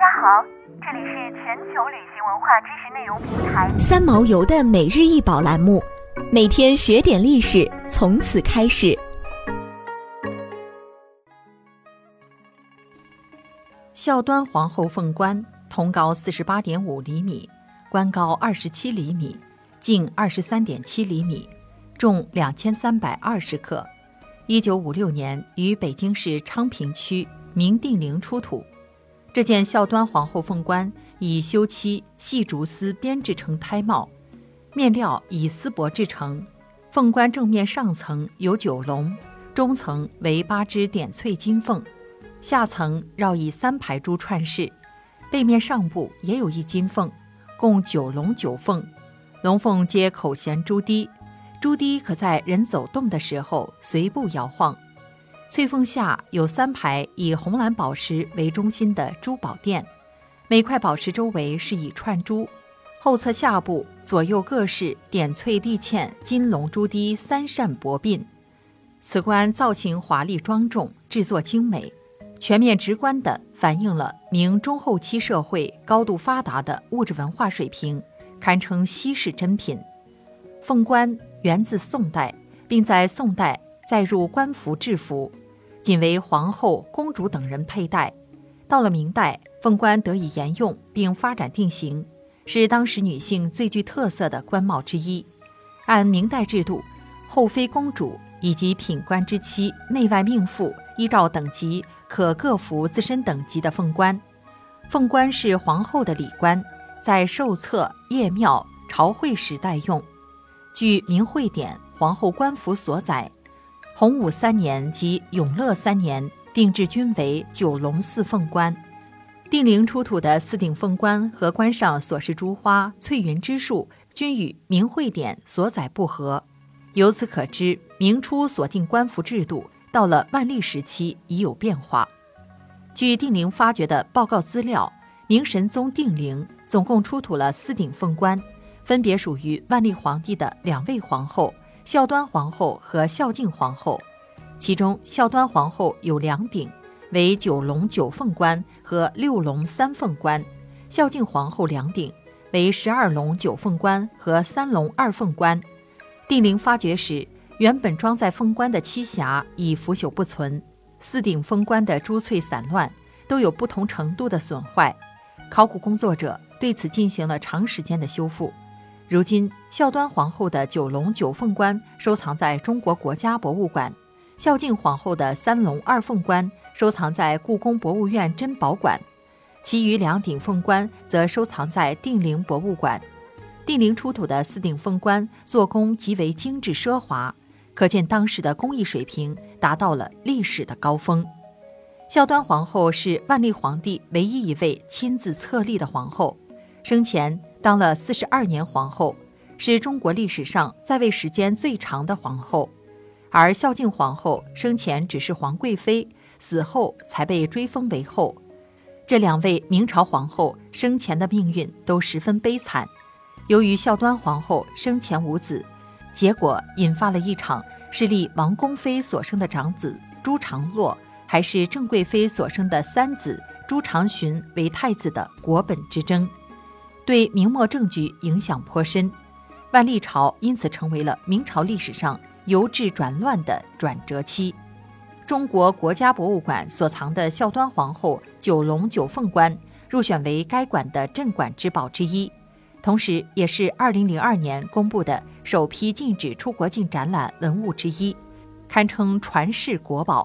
家好，这里是全球旅行文化知识内容平台三毛游的每日一宝栏目，每天学点历史，从此开始。孝端皇后凤冠，通高四十八点五厘米，冠高二十七厘米，径二十三点七厘米，重两千三百二十克。一九五六年于北京市昌平区明定陵出土。这件孝端皇后凤冠以修漆细竹丝编制成胎帽，面料以丝帛制成。凤冠正面上层有九龙，中层为八只点翠金凤，下层绕以三排珠串饰。背面上部也有一金凤，共九龙九凤，龙凤皆口衔珠滴。珠滴可在人走动的时候随步摇晃。翠凤下有三排以红蓝宝石为中心的珠宝殿，每块宝石周围是以串珠。后侧下部左右各是点翠地嵌金龙珠滴三扇薄鬓。此冠造型华丽庄重，制作精美，全面直观地反映了明中后期社会高度发达的物质文化水平，堪称稀世珍品。凤冠。源自宋代，并在宋代载入官服制服，仅为皇后、公主等人佩戴。到了明代，凤冠得以沿用并发展定型，是当时女性最具特色的冠帽之一。按明代制度，后妃、公主以及品官之妻、内外命妇依照等级可各服自身等级的凤冠。凤冠是皇后的礼冠，在寿册、谒庙、朝会时代用。据《明会典》皇后官服所载，洪武三年及永乐三年定制均为九龙四凤冠。定陵出土的四顶凤冠和冠上所饰珠花、翠云之数均与《明会典》所载不合，由此可知，明初所定官服制度到了万历时期已有变化。据定陵发掘的报告资料，明神宗定陵总共出土了四顶凤冠。分别属于万历皇帝的两位皇后孝端皇后和孝敬皇后，其中孝端皇后有两顶，为九龙九凤冠和六龙三凤冠；孝敬皇后两顶，为十二龙九凤冠和三龙二凤冠。定陵发掘时，原本装在凤冠的栖匣已腐朽不存，四顶凤冠的珠翠散乱，都有不同程度的损坏。考古工作者对此进行了长时间的修复。如今，孝端皇后的九龙九凤冠收藏在中国国家博物馆，孝敬皇后的三龙二凤冠收藏在故宫博物院珍宝馆，其余两顶凤冠则收藏在定陵博物馆。定陵出土的四顶凤冠做工极为精致奢华，可见当时的工艺水平达到了历史的高峰。孝端皇后是万历皇帝唯一一位亲自册立的皇后，生前。当了四十二年皇后，是中国历史上在位时间最长的皇后。而孝敬皇后生前只是皇贵妃，死后才被追封为后。这两位明朝皇后生前的命运都十分悲惨。由于孝端皇后生前无子，结果引发了一场是立王宫妃所生的长子朱常洛，还是郑贵妃所生的三子朱常洵为太子的国本之争。对明末政局影响颇深，万历朝因此成为了明朝历史上由治转乱的转折期。中国国家博物馆所藏的孝端皇后九龙九凤冠入选为该馆的镇馆之宝之一，同时也是2002年公布的首批禁止出国境展览文物之一，堪称传世国宝。